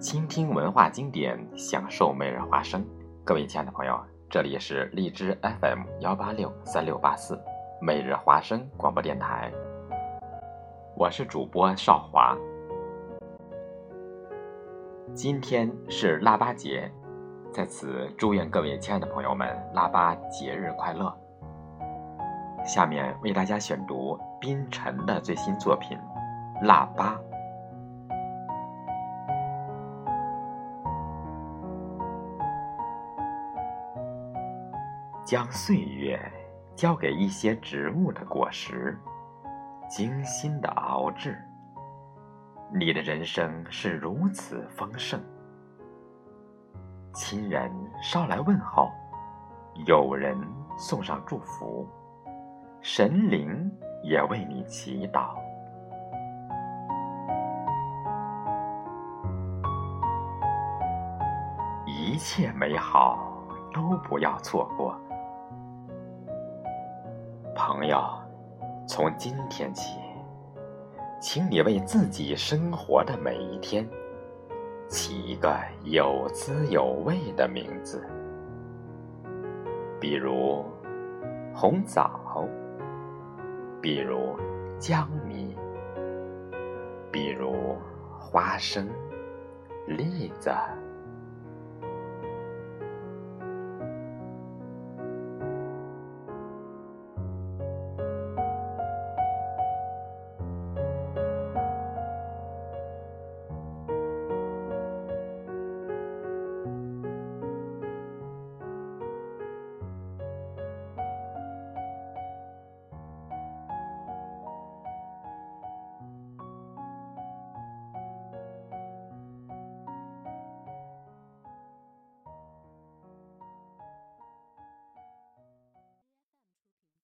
倾听文化经典，享受每日华声。各位亲爱的朋友，这里是荔枝 FM 幺八六三六八四每日华声广播电台，我是主播少华。今天是腊八节，在此祝愿各位亲爱的朋友们腊八节日快乐。下面为大家选读冰晨的最新作品《腊八》。将岁月交给一些植物的果实，精心的熬制。你的人生是如此丰盛。亲人捎来问候，友人送上祝福，神灵也为你祈祷。一切美好都不要错过。朋友，从今天起，请你为自己生活的每一天起一个有滋有味的名字，比如红枣，比如江米，比如花生、栗子。